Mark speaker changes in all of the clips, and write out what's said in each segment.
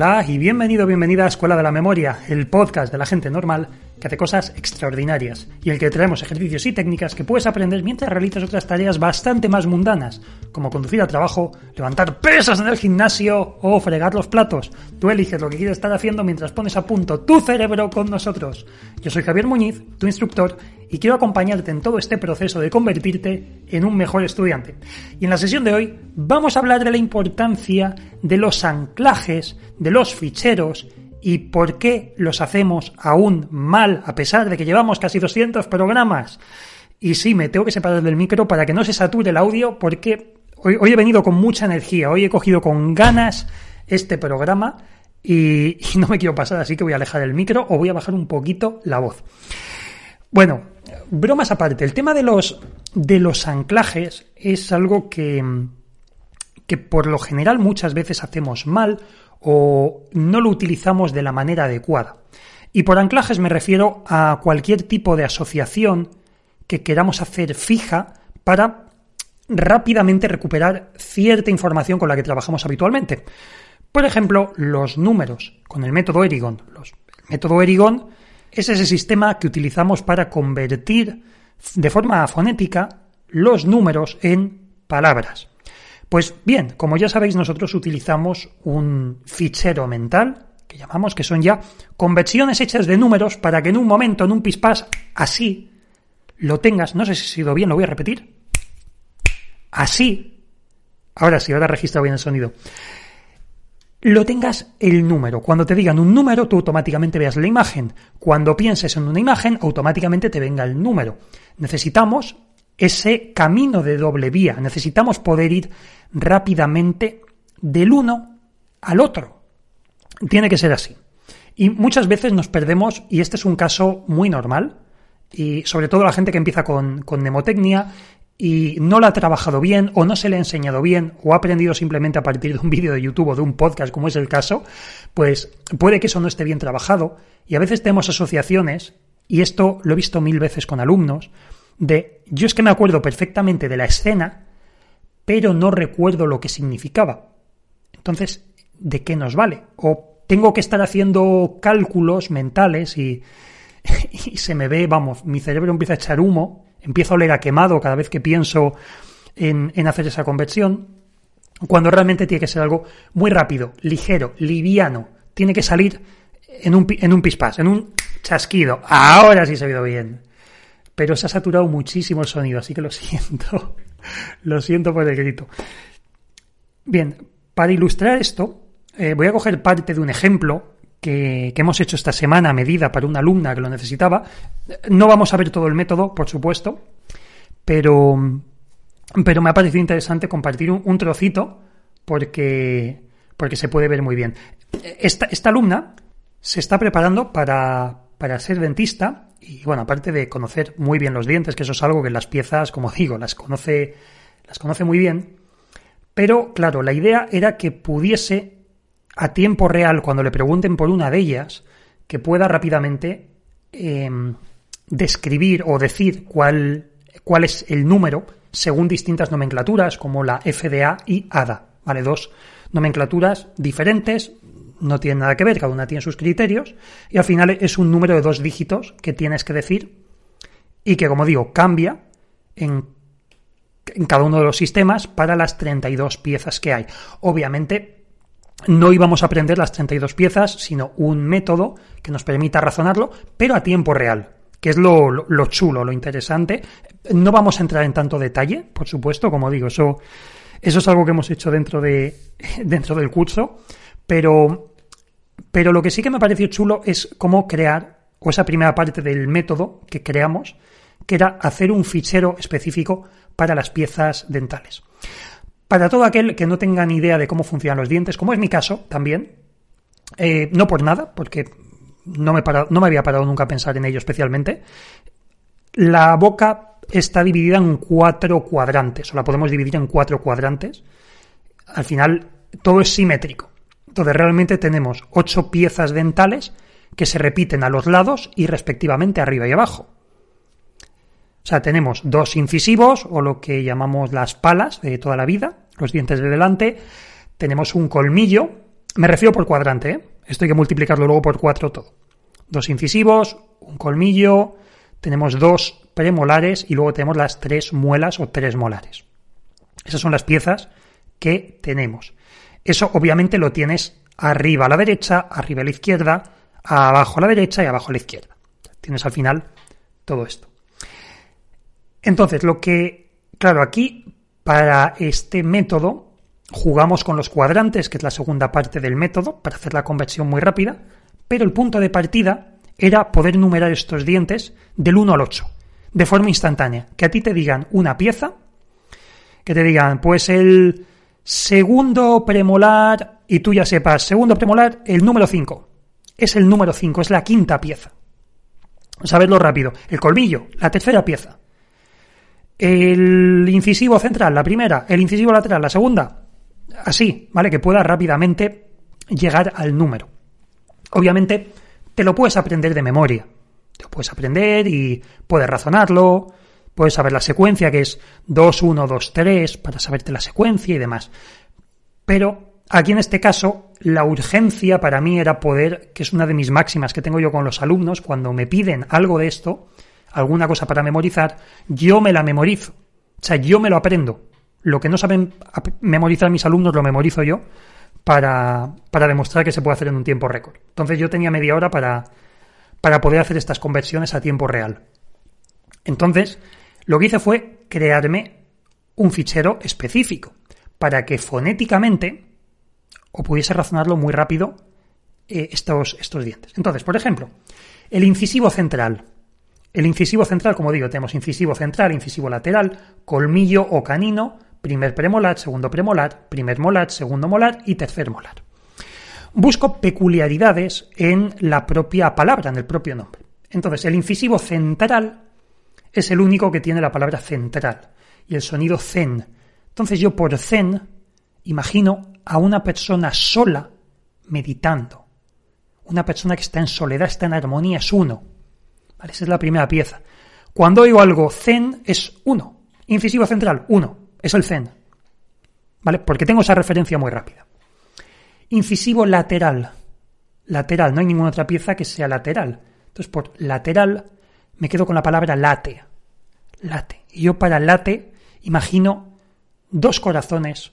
Speaker 1: Hola y bienvenido, bienvenida a Escuela de la Memoria, el podcast de la gente normal que hace cosas extraordinarias y el que traemos ejercicios y técnicas que puedes aprender mientras realizas otras tareas bastante más mundanas, como conducir al trabajo, levantar pesas en el gimnasio o fregar los platos. Tú eliges lo que quieres estar haciendo mientras pones a punto tu cerebro con nosotros. Yo soy Javier Muñiz, tu instructor, y quiero acompañarte en todo este proceso de convertirte en un mejor estudiante. Y en la sesión de hoy vamos a hablar de la importancia de los anclajes, de los ficheros y por qué los hacemos aún mal a pesar de que llevamos casi 200 programas. Y sí, me tengo que separar del micro para que no se sature el audio porque hoy, hoy he venido con mucha energía, hoy he cogido con ganas este programa y, no me quiero pasar, así que voy a alejar el micro o voy a bajar un poquito la voz. Bueno, bromas aparte, el tema de los, de los anclajes es algo que, que por lo general muchas veces hacemos mal o no lo utilizamos de la manera adecuada. Y por anclajes me refiero a cualquier tipo de asociación que queramos hacer fija para rápidamente recuperar cierta información con la que trabajamos habitualmente. Por ejemplo, los números con el método Erigon. El método Erigon es ese sistema que utilizamos para convertir de forma fonética los números en palabras. Pues bien, como ya sabéis, nosotros utilizamos un fichero mental que llamamos que son ya conversiones hechas de números para que en un momento, en un pispás, así lo tengas. No sé si ha sido bien, lo voy a repetir. Así. Ahora sí, ahora registra bien el sonido. Lo tengas el número. Cuando te digan un número, tú automáticamente veas la imagen. Cuando pienses en una imagen, automáticamente te venga el número. Necesitamos ese camino de doble vía. Necesitamos poder ir rápidamente del uno al otro. Tiene que ser así. Y muchas veces nos perdemos, y este es un caso muy normal, y sobre todo la gente que empieza con, con mnemotecnia y no la ha trabajado bien o no se le ha enseñado bien o ha aprendido simplemente a partir de un vídeo de YouTube o de un podcast como es el caso, pues puede que eso no esté bien trabajado y a veces tenemos asociaciones, y esto lo he visto mil veces con alumnos, de yo es que me acuerdo perfectamente de la escena, pero no recuerdo lo que significaba. Entonces, ¿de qué nos vale? O tengo que estar haciendo cálculos mentales y, se me ve, vamos, mi cerebro empieza a echar humo, empiezo a oler a quemado cada vez que pienso en, en hacer esa conversión, cuando realmente tiene que ser algo muy rápido, ligero, liviano, tiene que salir en un, en un pispás, en un chasquido. Ahora sí se ha oído bien pero se ha saturado muchísimo el sonido, así que lo siento. lo siento por el grito. Bien, para ilustrar esto, eh, voy a coger parte de un ejemplo que, que, hemos hecho esta semana a medida para una alumna que lo necesitaba. No vamos a ver todo el método, por supuesto, pero, pero me ha parecido interesante compartir un, un trocito porque, porque se puede ver muy bien. Esta, esta alumna se está preparando para, para ser dentista y bueno, aparte de conocer muy bien los dientes, que eso es algo que las piezas, como digo, las conoce, las conoce muy bien, pero claro, la idea era que pudiese a tiempo real, cuando le pregunten por una de ellas, que pueda rápidamente eh, describir o decir cuál, cuál es el número según distintas nomenclaturas, como la FDA y ADA, ¿vale? Dos nomenclaturas diferentes, no tienen nada que ver, cada una tiene sus criterios, y al final es un número de dos dígitos que tienes que decir y que, como digo, cambia en, en cada uno de los sistemas para las 32 piezas que hay. Obviamente, no íbamos a aprender las 32 piezas, sino un método que nos permita razonarlo, pero a tiempo real, que es lo, lo, lo, chulo, lo interesante. No vamos a entrar en tanto detalle, por supuesto, como digo, eso, eso es algo que hemos hecho dentro, de, dentro del curso, pero, pero lo que sí que me pareció chulo es cómo crear, o esa primera parte del método que creamos, que era hacer un fichero específico para las piezas dentales. Para todo aquel que no tenga ni idea de cómo funcionan los dientes, como es mi caso también, eh, no por nada, porque no me, parado, no me había parado nunca a pensar en ello especialmente, la boca está dividida en cuatro cuadrantes, o la podemos dividir en cuatro cuadrantes. Al final, todo es simétrico. Entonces realmente tenemos ocho piezas dentales que se repiten a los lados y respectivamente arriba y abajo. O sea, tenemos dos incisivos o lo que llamamos las palas de toda la vida, los dientes de delante, tenemos un colmillo me refiero por cuadrante, ¿eh? Esto hay que multiplicarlo luego por cuatro todo. Dos incisivos, un colmillo, tenemos dos premolares y luego tenemos las tres muelas o tres molares. Esas son las piezas que tenemos. Eso obviamente lo tienes arriba a la derecha, arriba a la izquierda, abajo a la derecha y abajo a la izquierda. Tienes al final todo esto. Entonces, lo que, claro, aquí para este método jugamos con los cuadrantes, que es la segunda parte del método, para hacer la conversión muy rápida, pero el punto de partida era poder numerar estos dientes del 1 al 8, de forma instantánea. Que a ti te digan una pieza, que te digan, pues el segundo premolar, y tú ya sepas, segundo premolar, el número 5. Es el número 5, es la quinta pieza. Saberlo rápido. El colmillo, la tercera pieza. El incisivo central, la primera. El incisivo lateral, la segunda. Así, ¿vale? Que pueda rápidamente llegar al número. Obviamente, te lo puedes aprender de memoria. Te lo puedes aprender y puedes razonarlo, puedes saber la secuencia, que es 2, 1, 2, 3, para saberte la secuencia y demás. Pero aquí en este caso, la urgencia para mí era poder, que es una de mis máximas que tengo yo con los alumnos, cuando me piden algo de esto, alguna cosa para memorizar, yo me la memorizo. O sea, yo me lo aprendo. Lo que no saben memorizar mis alumnos lo memorizo yo para, para demostrar que se puede hacer en un tiempo récord. Entonces yo tenía media hora para, para poder hacer estas conversiones a tiempo real. Entonces, lo que hice fue crearme un fichero específico para que fonéticamente o pudiese razonarlo muy rápido eh, estos, estos dientes. Entonces, por ejemplo, el incisivo central. El incisivo central, como digo, tenemos incisivo central, incisivo lateral, colmillo o canino, primer premolar, segundo premolar, primer molar, segundo molar y tercer molar. Busco peculiaridades en la propia palabra, en el propio nombre. Entonces, el incisivo central es el único que tiene la palabra central y el sonido zen. Entonces yo por zen imagino a una persona sola meditando. Una persona que está en soledad, está en armonía, es uno. Esa es la primera pieza. Cuando oigo algo zen es uno. Incisivo central, uno es el zen. ¿Vale? Porque tengo esa referencia muy rápida. Incisivo lateral. Lateral, no hay ninguna otra pieza que sea lateral. Entonces, por lateral me quedo con la palabra late. Late. Y yo para late imagino dos corazones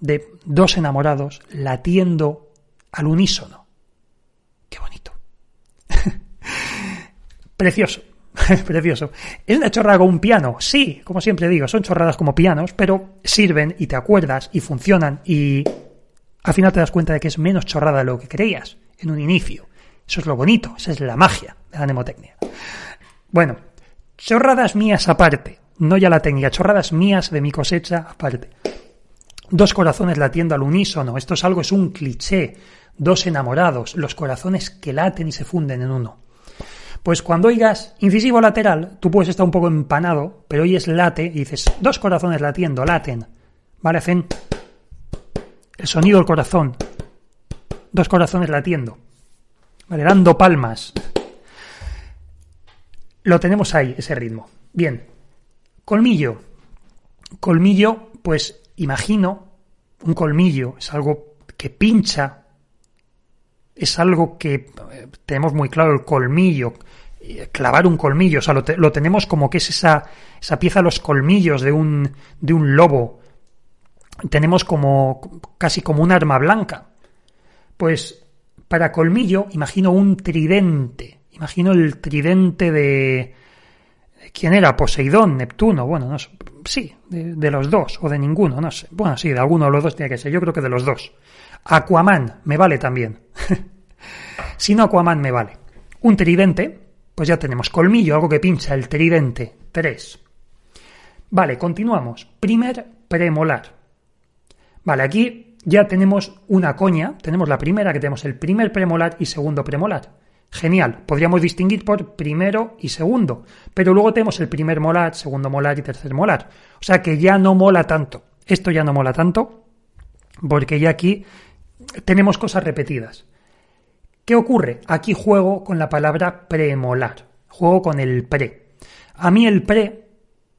Speaker 1: de dos enamorados latiendo al unísono. Qué bonito. Precioso. Precioso. ¿Es una chorrada con un piano? Sí, como siempre digo, son chorradas como pianos, pero sirven y te acuerdas y funcionan y al final te das cuenta de que es menos chorrada de lo que creías en un inicio. Eso es lo bonito, esa es la magia de la mnemotecnia. Bueno, chorradas mías aparte, no ya la técnica, chorradas mías de mi cosecha aparte. Dos corazones latiendo al unísono, esto es algo, es un cliché. Dos enamorados, los corazones que laten y se funden en uno. Pues cuando oigas incisivo lateral, tú puedes estar un poco empanado, pero oyes late y dices, dos corazones latiendo, laten. ¿Vale? Hacen el sonido del corazón. Dos corazones latiendo. ¿Vale? Dando palmas. Lo tenemos ahí, ese ritmo. Bien. Colmillo. Colmillo, pues imagino, un colmillo es algo que pincha, es algo que eh, tenemos muy claro, el colmillo, clavar un colmillo, o sea, lo, tenemos como que es esa, esa pieza, los colmillos de un, de un lobo. Tenemos como casi como un arma blanca. Pues para colmillo imagino un tridente. Imagino el tridente de... ¿Quién era? Poseidón, Neptuno, bueno, no sé. Sí, de, de, los dos, o de ninguno, no sé. Bueno, sí, de alguno de los dos tiene que ser. Yo creo que de los dos. Aquaman, me vale también. si no, Aquaman me vale. Un tridente, pues ya tenemos colmillo, algo que pincha el tridente. 3. Vale, continuamos. Primer premolar. Vale, aquí ya tenemos una coña. Tenemos la primera, que tenemos el primer premolar y segundo premolar. Genial, podríamos distinguir por primero y segundo, pero luego tenemos el primer molar, segundo molar y tercer molar. O sea que ya no mola tanto. Esto ya no mola tanto porque ya aquí tenemos cosas repetidas. ¿Qué ocurre? Aquí juego con la palabra premolar, juego con el pre. A mí el pre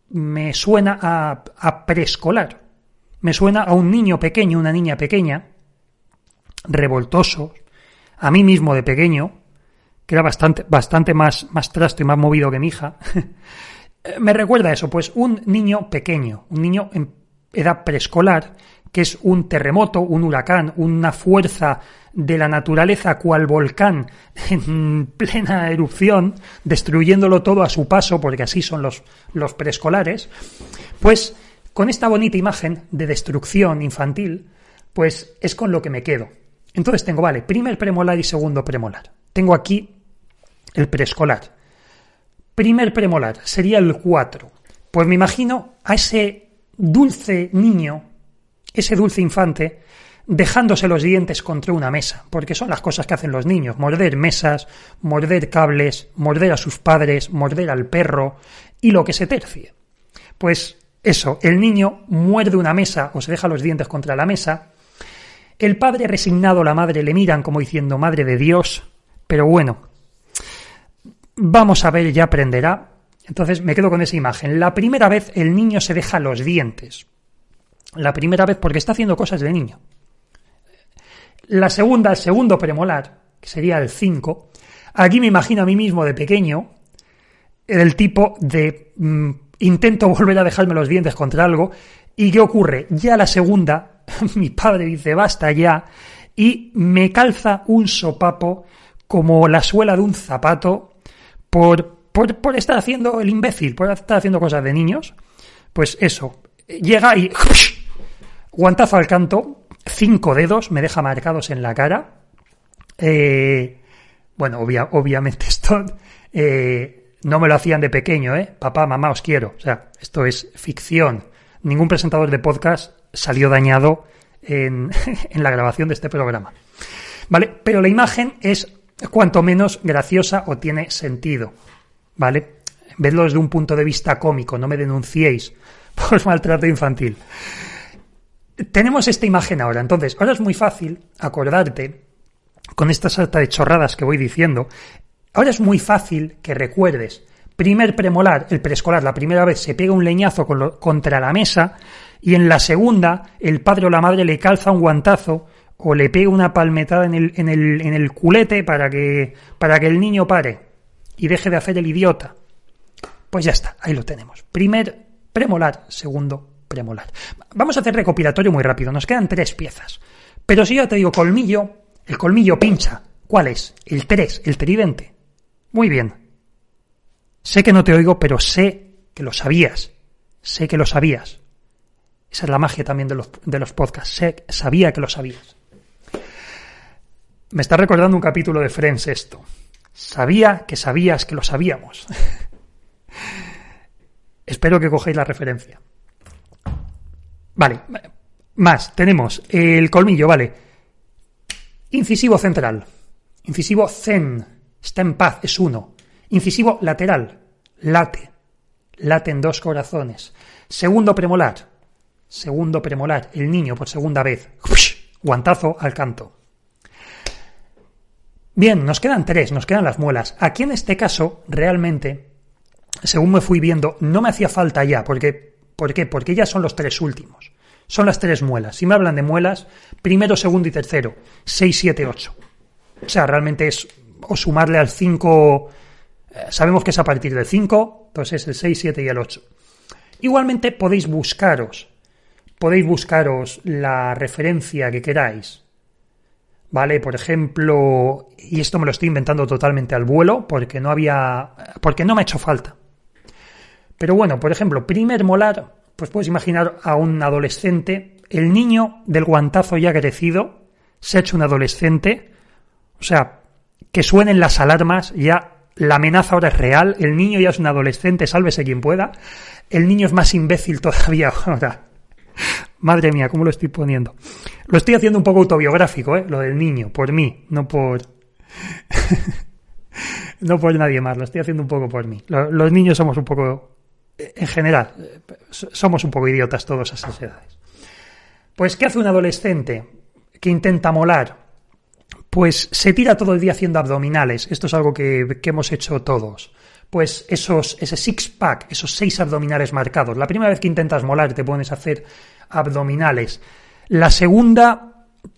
Speaker 1: me suena a, preescolar, me suena a un niño pequeño, una niña pequeña, revoltosos. A mí mismo de pequeño, que era bastante, bastante más, más trasto y más movido que mi hija, me recuerda eso, pues un niño pequeño, un niño en edad preescolar, que es un terremoto, un huracán, una fuerza de la naturaleza cual volcán en plena erupción, destruyéndolo todo a su paso, porque así son los, los preescolares, pues con esta bonita imagen de destrucción infantil, pues es con lo que me quedo. Entonces tengo, vale, primer premolar y segundo premolar. Tengo aquí el preescolar. Primer premolar sería el 4. Pues me imagino a ese dulce niño, ese dulce infante, dejándose los dientes contra una mesa, porque son las cosas que hacen los niños, morder mesas, morder cables, morder a sus padres, morder al perro y lo que se tercie. Pues eso, el niño muerde una mesa o se deja los dientes contra la mesa, el padre resignado, la madre le miran como diciendo, Madre de Dios, pero bueno, vamos a ver, ya aprenderá. Entonces me quedo con esa imagen. La primera vez el niño se deja los dientes. La primera vez porque está haciendo cosas de niño. La segunda, el segundo premolar, que sería el 5. Aquí me imagino a mí mismo de pequeño, el tipo de mm, intento volver a dejarme los dientes contra algo. ¿Y qué ocurre? Ya la segunda, mi padre dice basta ya, y me calza un sopapo como la suela de un zapato por, por, estar haciendo el imbécil, por estar haciendo cosas de niños. Pues eso, llega y guantazo al canto, cinco dedos, me deja marcados en la cara. Eh, bueno, obviamente esto eh, no me lo hacían de pequeño, ¿eh? Papá, mamá, os quiero. O sea, esto es ficción. Ningún presentador de podcast salió dañado en, en la grabación de este programa. ¿Vale? Pero la imagen es cuanto menos graciosa o tiene sentido. ¿Vale? Vedlo desde un punto de vista cómico, no me denunciéis por maltrato infantil. Tenemos esta imagen ahora, entonces, ahora es muy fácil acordarte, con esta salta de chorradas que voy diciendo, ahora es muy fácil que recuerdes, primer premolar, el preescolar, la primera vez se pega un leñazo contra la mesa y en la segunda el padre o la madre le calza un guantazo o le pega una palmetada en el, en el, en el culete para que, para que el niño pare y deje de hacer el idiota. Pues ya está, ahí lo tenemos. Primer premolar, segundo premolar. Vamos a hacer recopilatorio muy rápido, nos quedan tres piezas. Pero si yo te digo colmillo, el colmillo pincha. ¿Cuál es? El 3, el tridente. Muy bien. Sé que no te oigo, pero sé que lo sabías. Sé que lo sabías. Esa es la magia también de los, de los podcasts. Sé, sabía que lo sabías. Me está recordando un capítulo de Friends esto. Sabía que sabías que lo sabíamos. Espero que cogéis la referencia. Vale, más, tenemos el colmillo, vale. Incisivo central. Incisivo zen. Está en paz, es uno. Incisivo lateral. Late. Late en dos corazones. Segundo premolar. Segundo premolar. El niño por segunda vez. Guantazo al canto. Bien, nos quedan tres, nos quedan las muelas. Aquí en este caso, realmente, según me fui viendo, no me hacía falta ya, porque ¿Por qué? Porque ya son los tres últimos. Son las tres muelas. Si me hablan de muelas, primero, segundo y tercero. 6, 7, 8. O sea, realmente es o sumarle al 5. Eh, sabemos que es a partir del 5, entonces es el 6, 7 y el 8. Igualmente podéis buscaros. Podéis buscaros la referencia que queráis. ¿Vale? Por ejemplo, y esto me lo estoy inventando totalmente al vuelo porque no había. porque no me ha hecho falta. Pero bueno, por ejemplo, primer molar, pues puedes imaginar a un adolescente, el niño del guantazo ya crecido, se ha hecho un adolescente, o sea, que suenen las alarmas, ya la amenaza ahora es real, el niño ya es un adolescente, sálvese quien pueda, el niño es más imbécil todavía ahora. Madre mía, ¿cómo lo estoy poniendo? Lo estoy haciendo un poco autobiográfico, ¿eh? Lo del niño, por mí, no por... no por nadie más, lo estoy haciendo un poco por mí. Los niños somos un poco en general, somos un poco idiotas todos a esas edades. Pues, ¿qué hace un adolescente que intenta molar? Pues se tira todo el día haciendo abdominales. Esto es algo que, hemos hecho todos. Pues esos, ese six-pack, esos seis abdominales marcados. La primera vez que intentas molar te pones a hacer abdominales. La segunda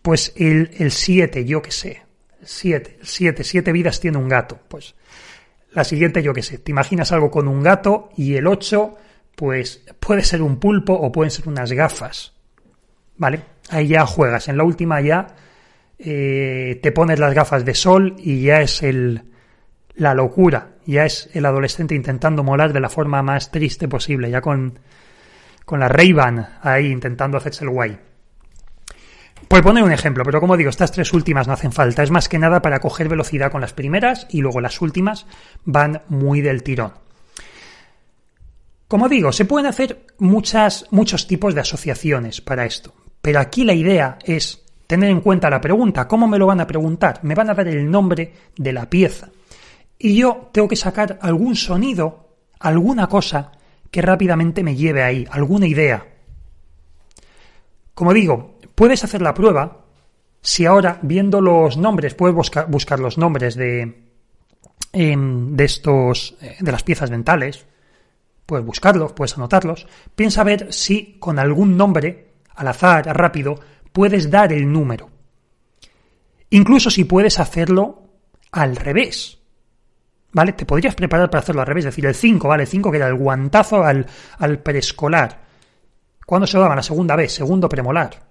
Speaker 1: pues el 7, yo que sé. 7, 7, 7 vidas tiene un gato. Pues la siguiente, yo que sé. Te imaginas algo con un gato y el 8, pues puede ser un pulpo o pueden ser unas gafas. ¿Vale? Ahí ya juegas. En la última ya eh, te pones las gafas de sol y ya es el, la locura. Ya es el adolescente intentando molar de la forma más triste posible. Ya con, con la ray ahí intentando hacerse el guay. Por poner un ejemplo, pero como digo, estas tres últimas no hacen falta. Es más que nada para coger velocidad con las primeras y luego las últimas van muy del tirón. Como digo, se pueden hacer muchos tipos de asociaciones para esto. Pero aquí la idea es tener en cuenta la pregunta. ¿Cómo me lo van a preguntar? Me van a dar el nombre de la pieza. Y yo tengo que sacar algún sonido, alguna cosa que rápidamente me lleve ahí, alguna idea. Como digo, Puedes hacer la prueba si ahora, viendo los nombres, puedes buscar, los nombres de, em, de estos, eh, de las piezas dentales, puedes buscarlos, puedes anotarlos. Piensa ver si con algún nombre, al azar, rápido, puedes dar el número. Incluso si puedes hacerlo al revés. ¿Vale? Te podrías preparar para hacerlo al revés, es decir, el 5, ¿vale? El 5 que era el guantazo al, al preescolar. ¿Cuándo se lo? La segunda vez, segundo premolar.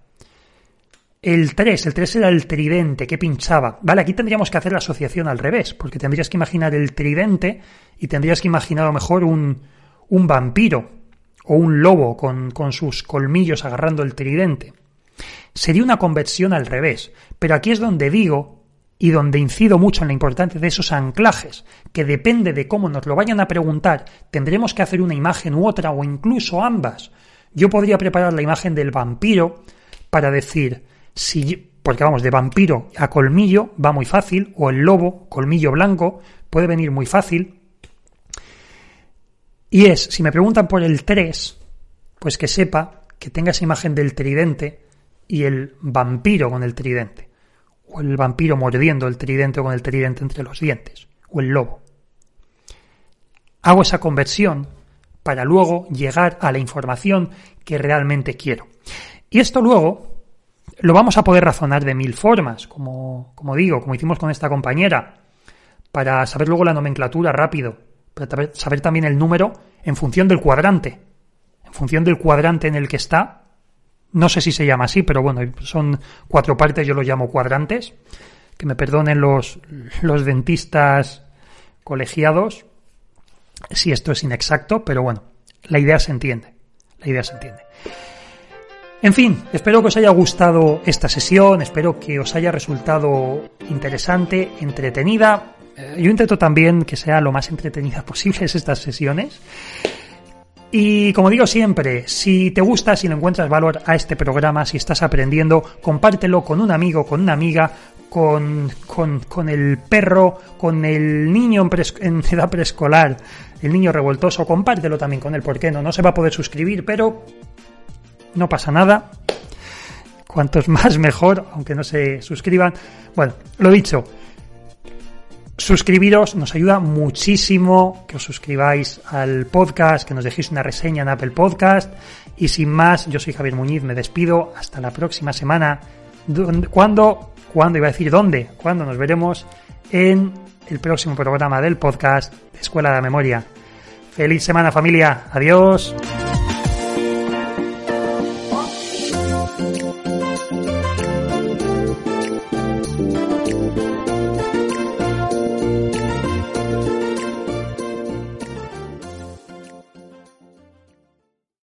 Speaker 1: El 3, el 3 era el tridente que pinchaba. Vale, aquí tendríamos que hacer la asociación al revés, porque tendrías que imaginar el tridente y tendrías que imaginar a lo mejor un, un vampiro o un lobo con, con sus colmillos agarrando el tridente. Sería una conversión al revés, pero aquí es donde digo y donde incido mucho en la importancia de esos anclajes, que depende de cómo nos lo vayan a preguntar, tendremos que hacer una imagen u otra o incluso ambas. Yo podría preparar la imagen del vampiro para decir, si, porque vamos, de vampiro a colmillo va muy fácil, o el lobo, colmillo blanco, puede venir muy fácil. Y es, si me preguntan por el 3, pues que sepa que tenga esa imagen del tridente y el vampiro con el tridente, o el vampiro mordiendo el tridente con el tridente entre los dientes, o el lobo. Hago esa conversión para luego llegar a la información que realmente quiero. Y esto luego lo vamos a poder razonar de mil formas, como, como digo, como hicimos con esta compañera, para saber luego la nomenclatura rápido, para saber también el número en función del cuadrante, en función del cuadrante en el que está. No sé si se llama así, pero bueno, son cuatro partes, yo los llamo cuadrantes. Que me perdonen los, los dentistas colegiados si esto es inexacto, pero bueno, la idea se entiende. La idea se entiende. En fin, espero que os haya gustado esta sesión, espero que os haya resultado interesante, entretenida. Eh, yo intento también que sea lo más entretenida posible estas sesiones. Y como digo siempre, si te gusta, si le encuentras valor a este programa, si estás aprendiendo, compártelo con un amigo, con una amiga, con, con, el perro, con el niño en, en, edad preescolar, el niño revoltoso, compártelo también con él, ¿por qué no? No se va a poder suscribir, pero no pasa nada. Cuantos más mejor, aunque no se suscriban. Bueno, lo dicho, suscribiros, nos ayuda muchísimo que os suscribáis al podcast, que nos dejéis una reseña en Apple Podcast. Y sin más, yo soy Javier Muñiz, me despido. Hasta la próxima semana. ¿Cuándo? ¿Cuándo? Iba a decir dónde. ¿Cuándo nos veremos en el próximo programa del podcast de Escuela de la Memoria? Feliz semana familia. Adiós.